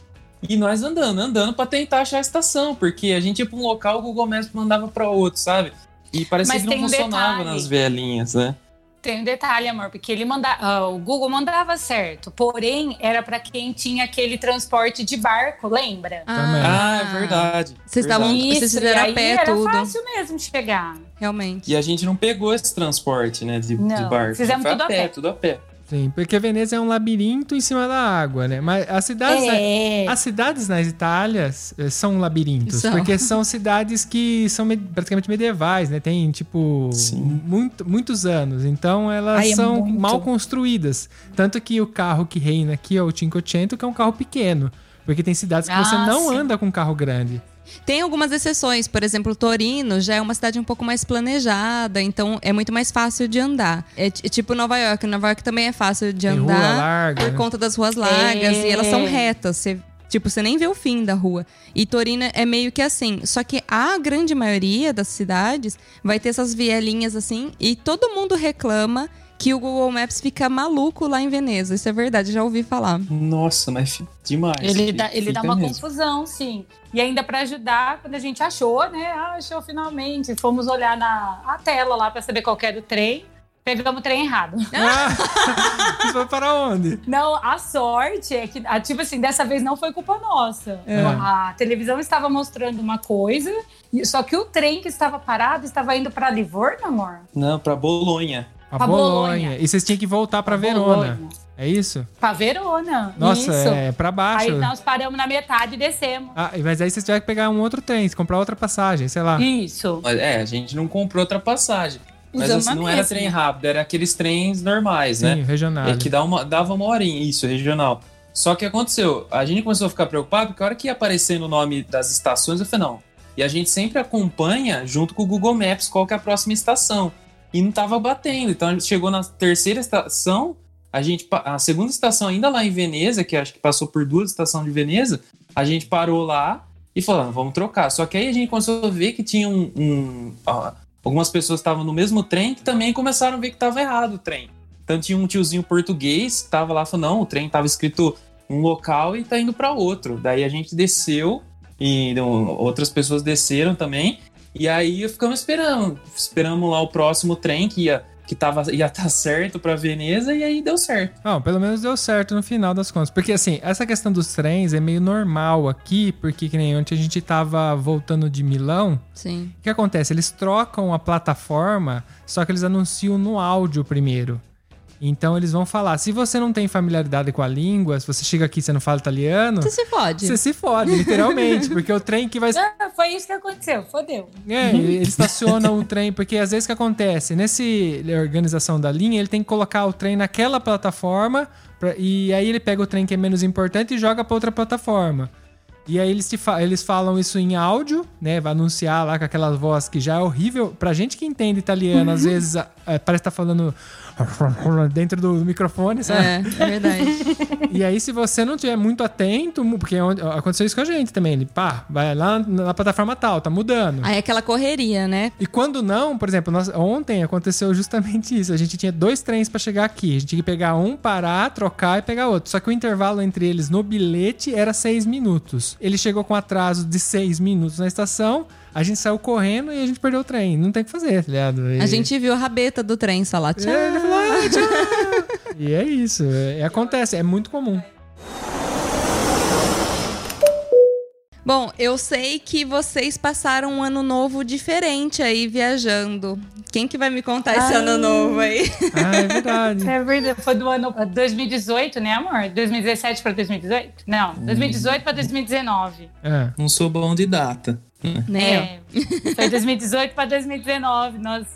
E nós andando, andando pra tentar achar a estação, porque a gente ia pra um local, o Google Maps mandava pra outro, sabe? E parecia Mas que não funcionava detalhe. nas velhinhas, né? Tem um detalhe, amor, porque ele mandava, o Google mandava certo, porém era pra quem tinha aquele transporte de barco, lembra? Também. Ah, é verdade. Vocês estavam-. Vocês fizeram a pé era tudo. fácil mesmo de chegar. Realmente. E a gente não pegou esse transporte, né, de, de Não, barco. fizemos tudo a pé. Tudo a pé. Sim, porque Veneza é um labirinto em cima da água, né? Mas as cidades, É. as cidades nas Itálias eh, são labirintos, São. porque são cidades que são me- praticamente medievais, né? Tem, tipo, muito, muitos anos. Então, elas Ai, é são muito. mal construídas. Tanto que o carro que reina aqui é o Cinquecento, que é um carro pequeno. Porque tem cidades que você Ah, não sim. anda com carro grande. Tem algumas exceções, por exemplo, Torino já é uma cidade um pouco mais planejada, então é muito mais fácil de andar. É, ti- tipo Nova York. Nova York também é fácil de Tem rua andar larga. por né? conta das ruas largas É. e elas são retas. Você, tipo, você nem vê o fim da rua. E Torino é meio que assim. Só que a grande maioria das cidades vai ter essas vielinhas assim e todo mundo reclama que o Google Maps fica maluco lá em Veneza. Isso é verdade, já ouvi falar. Nossa, mas demais. Ele dá, ele dá uma mesmo. confusão, sim. E ainda pra ajudar, quando a gente achou, né? Ah, achou finalmente. Fomos olhar na a tela lá pra saber qual que era o trem. Pegamos o trem errado. Ah, Isso foi para onde? Não, a sorte é que, tipo assim, dessa vez não foi culpa nossa. É. A televisão estava mostrando uma coisa, e- só que o trem que estava parado estava indo pra Livorno, amor? Não, pra Bolonha. A Bolonha. E vocês tinham que voltar para Verona. Bolonha. É isso? Pra Verona. Nossa, Isso. é pra baixo. Aí nós paramos na metade e descemos. Ah, mas aí vocês tiveram que pegar um outro trem, comprar outra passagem, sei lá. Isso. Mas, É, a gente não comprou outra passagem. Mas assim, a não era trem rápido, era aqueles trens normais, Sim, né? regional. É que dá uma, dava uma horinha, isso, regional. Só que aconteceu, a gente começou a ficar preocupado porque a hora que ia aparecendo o nome das estações, eu falei, não. E a gente sempre acompanha, junto com o Google Maps, qual que é a próxima estação. E não tava batendo. Então chegou na terceira estação, a gente a segunda estação ainda lá em Veneza, que acho que passou por duas estações de Veneza, a gente parou lá e falou, ah, vamos trocar. Só que aí a gente começou a ver que tinha um. um ó, algumas pessoas estavam no mesmo trem que também começaram a ver que estava errado o trem. Então tinha um tiozinho português que tava lá falando, não, o trem tava escrito um local e tá indo para outro. Daí a gente desceu e outras pessoas desceram também. E aí ficamos esperando. Esperamos lá o próximo trem que ia que tava, ia estar tá certo para Veneza e aí deu certo. Não, pelo menos deu certo no final das contas. Porque assim, essa questão dos trens é meio normal aqui, porque que nem ontem a gente tava voltando de Milão. Sim. O que acontece? Eles trocam a plataforma, só que eles anunciam no áudio primeiro. Então eles vão falar: se você não tem familiaridade com a língua, se você chega aqui e você não fala italiano. Você se fode. Você se fode, literalmente. porque o trem que vai. Ah, foi isso que aconteceu, fodeu. É, ele estaciona o trem, porque às vezes o que acontece? Nesse organização da linha, ele tem que colocar o trem naquela plataforma. Pra, e aí ele pega o trem que é menos importante e joga para outra plataforma. E aí eles, fa eles falam isso em áudio, né? Vai anunciar lá com aquela voz que já é horrível. Pra gente que entende italiano, às vezes é, parece que tá falando dentro do microfone, sabe? É, é verdade. e aí, se você não tiver muito atento, porque aconteceu isso com a gente também. Ele, pá, vai lá na plataforma tal, tá mudando. Aí é aquela correria, né? E quando não, por exemplo, nós, ontem aconteceu justamente isso. A gente tinha dois trens para chegar aqui. A gente tinha que pegar um, parar, trocar e pegar outro. Só que o intervalo entre eles no bilhete era seis minutos. Ele chegou com atraso de seis minutos na estação. A gente saiu correndo e a gente perdeu o trem. Não tem o que fazer, tá ligado? E... A gente viu a rabeta do trem só lá. Tchau. É, ele falou, ah, tchau. e é isso. É, acontece, é muito comum. Bom, eu sei que vocês passaram um ano novo diferente aí viajando. Quem que vai me contar esse ano novo aí? Ah, é verdade. É verdade. Foi do ano 2018, né, amor? 2017 para 2018? Não, 2018 para 2019. É. Não sou bom de data. Né? É, foi 2018 para 2019. Nós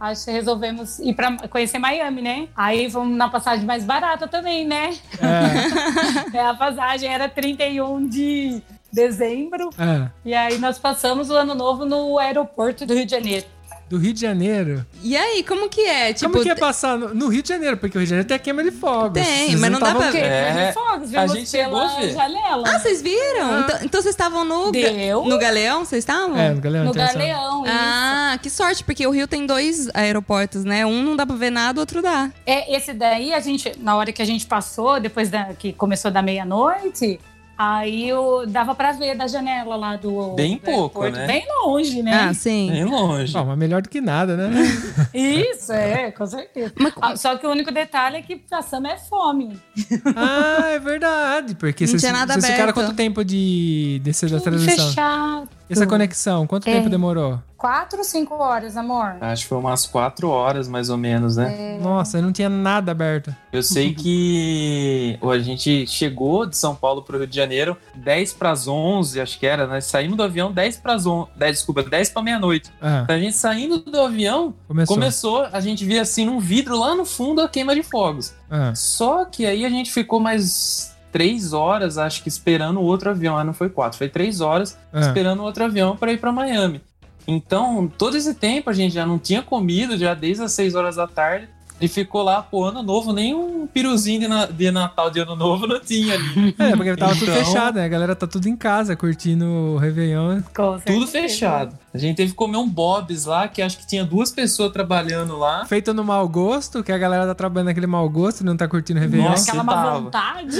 acho que resolvemos ir para conhecer Miami, né? Aí vamos na passagem mais barata também, né? É. é a passagem era 31 de dezembro. É. E aí nós passamos o ano novo no aeroporto do Rio de Janeiro do Rio de Janeiro. E aí, como que é? Tipo, como que é passar no, no, Rio de Janeiro? Porque o Rio de Janeiro tem a queima de fogos. Tem, mas não, dá pra ver. É, de fogos, a gente chegou a ver. janela. Ah, vocês viram? Ah. Então, então, vocês estavam no... Deu. No Galeão, vocês estavam? É, no Galeão. No Galeão, isso. Ah, que sorte, porque o Rio tem dois aeroportos, né? Um não dá pra ver nada, o outro dá. É, esse daí, a gente, na hora que a gente passou, depois da, que começou da meia-noite... Aí eu dava pra ver da janela lá do. Bem do pouco, né? Bem longe, né? Ah, sim. Bem longe. Mas melhor do que nada, né? Isso, é, com certeza. Mas... Ah, só que o único detalhe é que passamos é fome. Ah, é verdade. Porque vocês, vocês ficaram quanto tempo de descer da transmissão? Fechado. Essa conexão, quanto é. tempo demorou? Quatro ou cinco horas, amor? Acho que foi umas quatro horas, mais ou menos, né? É. Nossa, não tinha nada aberto. Eu sei que a gente chegou de São Paulo para o Rio de Janeiro 10 para as 11, acho que era, né? Saímos do avião 10 para as 11, 10, desculpa, 10 para meia-noite. Ah. A gente saindo do avião, começou. começou. a gente via assim num vidro lá no fundo a queima de fogos. Ah. Só que aí a gente ficou mais três horas, acho que esperando o outro avião. Ah, não foi quatro, foi três horas ah. esperando o outro avião para ir para Miami. Então, todo esse tempo a gente já não tinha comido, já desde as 6 horas da tarde. E ficou lá, pô, ano novo, nem um piruzinho de, na, de Natal de ano novo não tinha ali. É, porque tava então, tudo fechado, né? A galera tá tudo em casa, curtindo o Réveillon. Tudo fechado. A gente teve que comer um Bob's lá, que acho que tinha duas pessoas trabalhando lá. Feito no mau gosto, que a galera tá trabalhando naquele mau gosto e não tá curtindo o Réveillon. Nossa, aquela má vontade.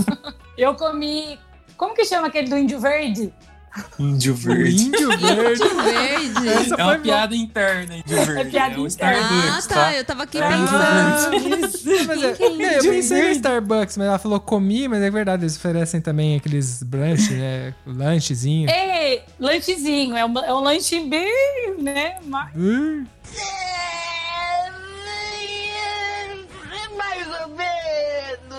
Eu comi... Como que chama aquele do índio verde? Índio verde. índio verde. índio verde. Essa é uma piada bom. interna, índio verde. É piada é interna. Ah, tá. tá. Eu tava aqui é pensando. mas é, é, eu pensei no Starbucks, mas ela falou comi, mas é verdade, eles oferecem também aqueles brunch, né? Lanchezinho. É, lanchezinho. É um, é um lanche bem, né? Mas...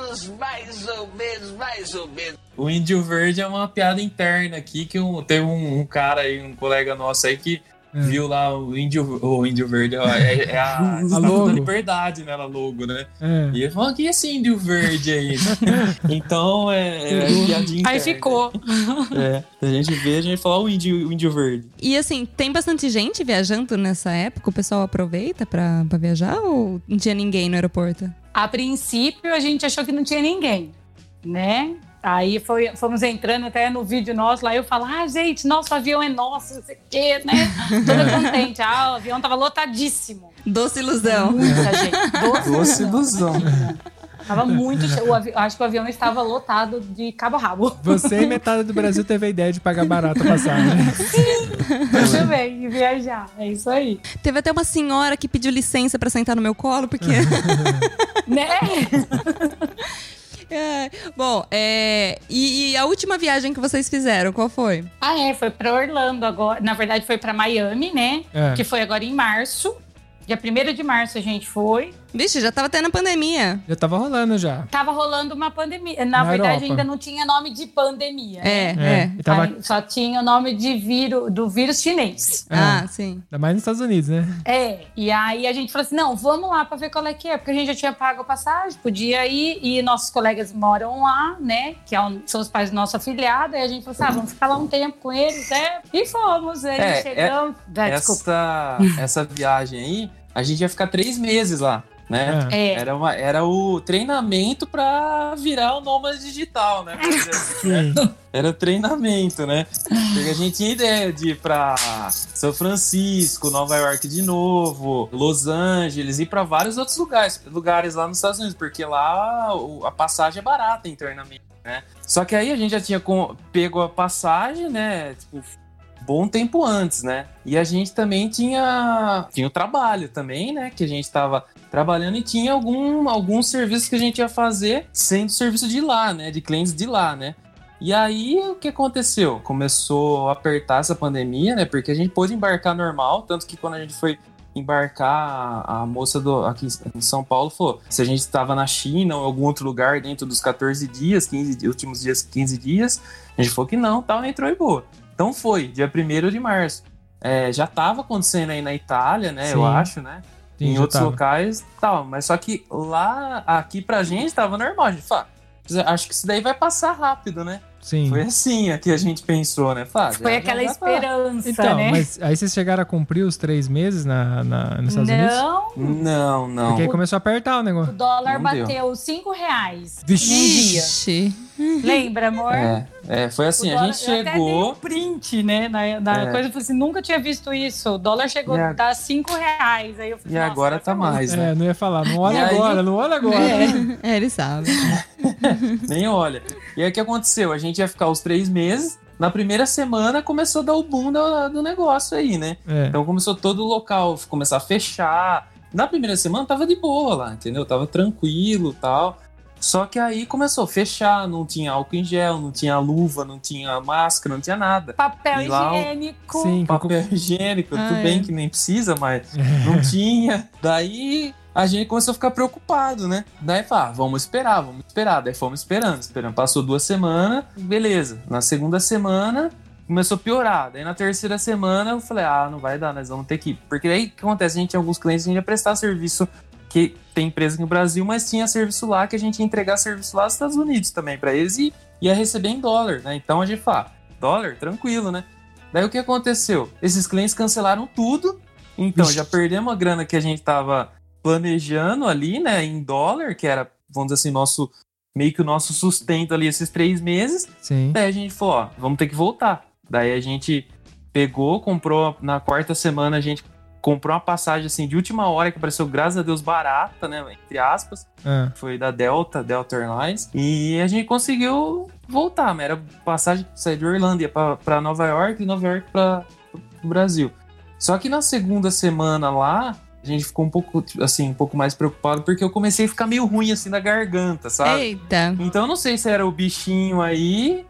Hum. mais ou menos, mais ou menos. O Índio Verde é uma piada interna aqui que um, teve um, um cara aí, um colega nosso aí que é. viu lá o índio, o índio verde, ó, é, é, a, a logo. liberdade, né? A logo, né? É. E ele falou, que esse índio verde aí? então, é, é piadinha Aí ficou. É, a gente vê, a gente fala o índio, o índio verde. E assim, tem bastante gente viajando nessa época? O pessoal aproveita pra, pra viajar ou não tinha ninguém no aeroporto? A princípio, a gente achou que não tinha ninguém, né? Aí foi, fomos entrando até no vídeo nosso lá, eu falo, ah, gente, nosso avião é nosso, não sei o quê, né? Toda contente. Ah, o avião tava lotadíssimo. Doce ilusão. Muita gente. Doce, Doce ilusão. Tava muito cheio. Avi... Acho que o avião estava lotado de cabo a rabo. Você e metade do Brasil teve a ideia de pagar barato a passagem. Sim, também, viajar. É isso aí. Teve até uma senhora que pediu licença para sentar no meu colo, porque. né? É. Bom, é, e, e, a última viagem que vocês fizeram, qual foi? Ah, é, foi para Orlando agora. Na verdade, foi para Miami, né? É. Que foi agora em março. Dia 1 de março a gente foi. Vixe, já tava tendo a pandemia. Já tava rolando já. Tava rolando uma pandemia. Na, Na verdade, Europa. ainda não tinha nome de pandemia. É, né? é. Tava... Só tinha o nome de vírus, do vírus chinês. É. Ah, sim. Ainda mais nos Estados Unidos, né? É. E aí a gente falou assim: não, vamos lá pra ver qual é que é. Porque a gente já tinha pago a passagem, podia ir. E nossos colegas moram lá, né? Que é são os pais do nosso afiliado. E a gente falou assim: ah, vamos ficar lá um tempo com eles, né? E fomos. Aí é, chegamos. É, essa, essa viagem aí a gente ia ficar três meses lá. Né? É. Era, uma, era o treinamento para virar o nômade digital, né? Assim, né? Era treinamento, né? Porque a gente tinha ideia de ir para São Francisco, Nova York de novo, Los Angeles, ir para vários outros lugares, lugares lá nos Estados Unidos, porque lá a passagem é barata internamente, né? Só que aí a gente já tinha pego a passagem, né? Tipo, bom tempo antes, né? E a gente também tinha, tinha o trabalho também, né? Que a gente estava trabalhando e tinha algum, alguns serviços que a gente ia fazer sendo serviço de lá, né? De clientes de lá, né? E aí, o que aconteceu? Começou a apertar essa pandemia, né? Porque a gente pôde embarcar normal, tanto que quando a gente foi embarcar, a moça do, aqui em São Paulo falou: se a gente estava na China ou em algum outro lugar dentro dos 14 dias, 15 últimos dias, 15 dias, a gente falou que não, tal, entrou e boa. Então foi, dia 1 de março. É, já estava acontecendo aí na Itália, né? Sim. Eu acho, né? Sim, em outros tava. locais tal. Mas só que lá, aqui pra gente, tava normal. A gente fala, acho que isso daí vai passar rápido, né? Sim. Foi assim que a gente pensou, né? Fá, Foi já, aquela já, esperança, então, né? Mas aí vocês chegaram a cumprir os três meses na, na, nos Estados não. Unidos? Não, não. Porque aí começou a apertar o negócio. O dólar não bateu deu. cinco reais Vixe. Lembra, amor? É, é foi assim, dólar, a gente chegou... um print, né, na, na é. coisa. Eu falei assim, nunca tinha visto isso. O dólar chegou a dar cinco reais. Aí eu falei, e agora tá mais, né? É, não ia falar, não olha e agora, aí... não olha agora. É, é ele sabe. Nem olha. E aí o que aconteceu? A gente ia ficar os três meses. Na primeira semana começou a dar o boom do, do negócio aí, né? É. Então começou todo o local começar a fechar. Na primeira semana tava de boa lá, entendeu? Tava tranquilo tal. Só que aí começou a fechar, não tinha álcool em gel, não tinha luva, não tinha máscara, não tinha nada. Papel higiênico. Sim, papel higiênico, ah, tudo é. bem que nem precisa, mas não tinha. Daí a gente começou a ficar preocupado, né? Daí, pá, vamos esperar, vamos esperar. Daí fomos esperando, esperando. Passou duas semanas, beleza. Na segunda semana, começou a piorar. Daí na terceira semana eu falei, ah, não vai dar, nós vamos ter que ir. Porque aí o que acontece? A gente tinha alguns clientes que a gente ia prestar serviço que tem empresa aqui no Brasil, mas tinha serviço lá que a gente ia entregar serviço lá nos Estados Unidos também para eles e ia receber em dólar, né? Então a gente fala, dólar, tranquilo, né? Daí o que aconteceu? Esses clientes cancelaram tudo, então Ixi. já perdemos a grana que a gente tava planejando ali, né, em dólar, que era, vamos dizer assim, nosso meio que o nosso sustento ali esses três meses. Sim. Daí a gente falou, ó, vamos ter que voltar. Daí a gente pegou, comprou na quarta semana a gente comprou uma passagem assim de última hora que apareceu, graças a Deus, barata, né? Entre aspas. É. Foi da Delta, Delta Airlines. E a gente conseguiu voltar, mas era passagem que sair de Orlândia para Nova York e Nova York para o Brasil. Só que na segunda semana lá, a gente ficou um pouco, assim, um pouco mais preocupado, porque eu comecei a ficar meio ruim, assim, na garganta, sabe? Eita. Então eu não sei se era o bichinho aí,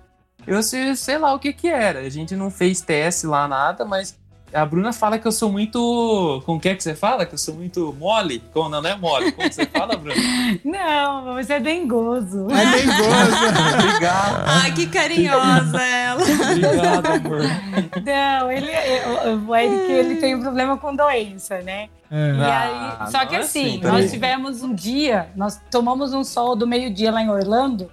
eu sei, sei lá o que que era. A gente não fez teste lá, nada, mas a Bruna fala que eu sou muito. Como que é que você fala? Que eu sou muito mole? Como não, não é mole? Como você fala, Bruna? Não, você é dengoso. É dengoso. Obrigado. Ai, que carinhosa ela. Obrigado, amor. Não, ele, o Eric ele tem um problema com doença, né? É. E aí, ah, só que assim, assim nós tivemos um dia, nós tomamos um sol do meio-dia lá em Orlando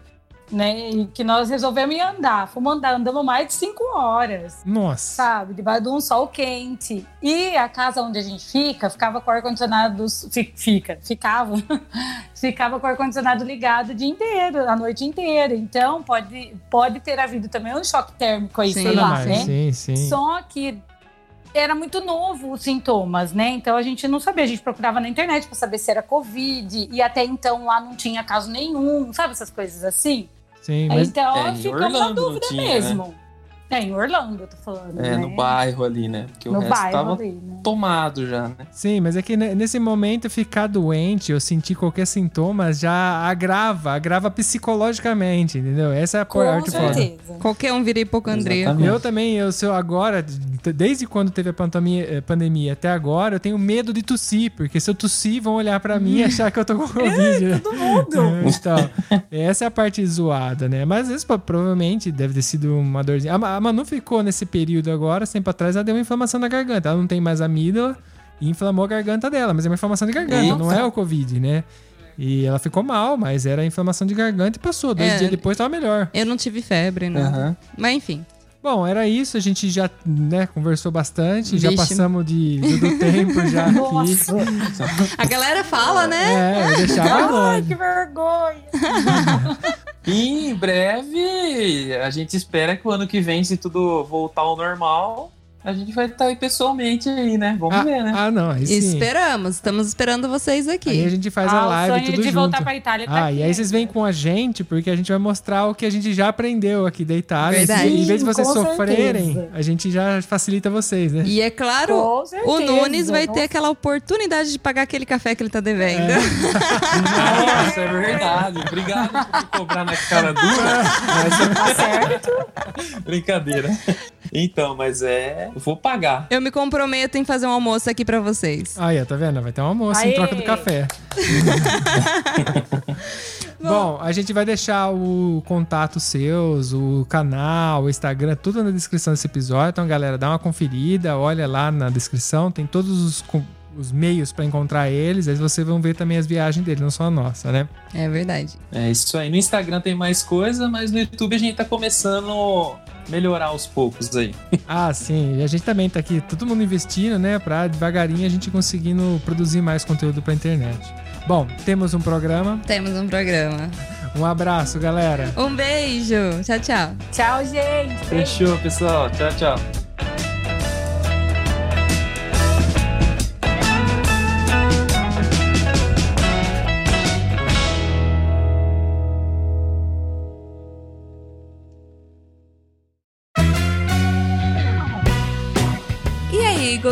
né? E que nós resolvemos ir andar. Fomos andar, andamos mais de cinco horas. Nossa. Sabe? Debaixo de um sol quente. E a casa onde a gente fica, ficava com o ar-condicionado. Fica, ficava. ficava com o ar-condicionado ligado o dia inteiro, a noite inteira. Então, pode, pode ter havido também um choque térmico aí, sim, sei lá, né? Sim, sim. Só que era muito novo os sintomas, né? Então a gente não sabia, a gente procurava na internet para saber se era Covid, e até então lá não tinha caso nenhum, sabe essas coisas assim? Sim, mas... Então é, ficamos na dúvida tinha, mesmo. Né? É, em Orlando, eu tô falando. É, né? no bairro ali, né? Porque no o resto tava ali, né? tomado já, né? Sim, mas é que nesse momento ficar doente ou sentir qualquer sintoma já agrava, agrava psicologicamente, entendeu? Essa é a parte certeza. foda. Qualquer um vira hipocondríaco. Eu também, eu sou agora, desde quando teve a pandemia, eh, pandemia até agora, eu tenho medo de tossir, porque se eu tossir, vão olhar para mim e achar que eu tô com Covid. É, todo mundo. então, essa é a parte zoada, né? Mas às vezes, provavelmente, deve ter sido uma dorzinha. A, a Manu ficou nesse período agora, sempre atrás, ela deu uma inflamação na garganta. Ela não tem mais amígdala e inflamou a garganta dela, mas é uma inflamação de garganta, Eita. não é o Covid, né? E ela ficou mal, mas era inflamação de garganta e passou. Dois é, dias depois tava melhor. Eu não tive febre, né? Uhum. Mas enfim. Bom, era isso. A gente já né, conversou bastante, Vixe. já passamos de, do, do tempo já aqui. A galera fala, né? É, deixava Ai, que vergonha! E em breve, a gente espera que o ano que vem, se tudo voltar ao normal, a gente vai estar aí pessoalmente aí, né? Vamos ah, ver, né? Ah, não. Aí sim. Esperamos, estamos esperando vocês aqui. Aí a gente faz ah, a live tudo de junto. voltar pra Itália tá Ah, aqui, e aí vocês vêm com a gente, porque a gente vai mostrar o que a gente já aprendeu aqui da Itália. Verdade. em vez de vocês sofrerem, certeza. a gente já facilita vocês, né? E é claro, o Nunes vai ter aquela oportunidade de pagar aquele café que ele tá devendo. É. Nossa, é verdade. Obrigado por cobrar na cara dura. Mas tá certo. Brincadeira. Então, mas é. Vou pagar. Eu me comprometo em fazer um almoço aqui para vocês. Aí, tá vendo? Vai ter um almoço Aê. em troca do café. Bom, a gente vai deixar o contato seus, o canal, o Instagram, tudo na descrição desse episódio. Então, galera, dá uma conferida, olha lá na descrição, tem todos os, os meios para encontrar eles. Aí vocês vão ver também as viagens dele, não só a nossa, né? É verdade. É isso aí. No Instagram tem mais coisa, mas no YouTube a gente tá começando melhorar aos poucos aí. Ah, sim. E a gente também tá aqui, todo mundo investindo, né? Pra devagarinho a gente conseguindo produzir mais conteúdo pra internet. Bom, temos um programa. Temos um programa. Um abraço, galera. Um beijo. Tchau, tchau. Tchau, gente. Fechou, pessoal. Tchau, tchau.